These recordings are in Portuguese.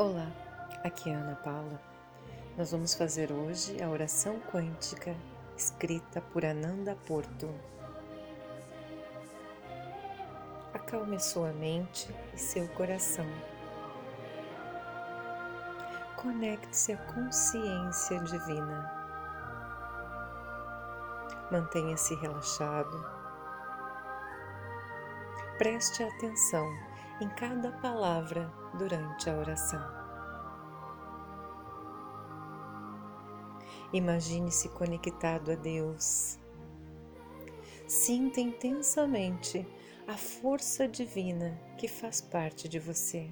Olá, aqui é Ana Paula. Nós vamos fazer hoje a oração quântica escrita por Ananda Porto. Acalme sua mente e seu coração. Conecte-se à consciência divina. Mantenha-se relaxado. Preste atenção em cada palavra durante a oração. Imagine-se conectado a Deus. Sinta intensamente a força divina que faz parte de você.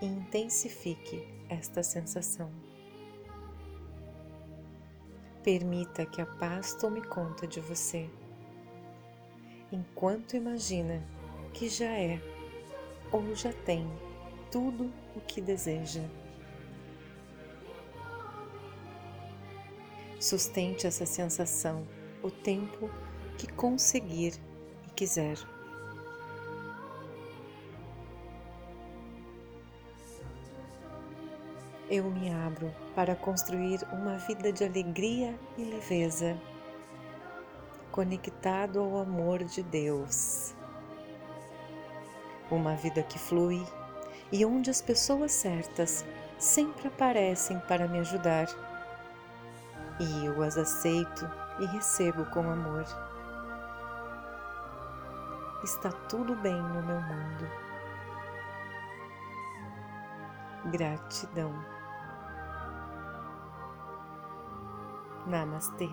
E intensifique esta sensação. Permita que a paz tome conta de você, enquanto imagina que já é ou já tem tudo o que deseja. Sustente essa sensação o tempo que conseguir e quiser. Eu me abro para construir uma vida de alegria e leveza, conectado ao amor de Deus uma vida que flui e onde as pessoas certas sempre aparecem para me ajudar. E eu as aceito e recebo com amor. Está tudo bem no meu mundo. Gratidão. Namastê.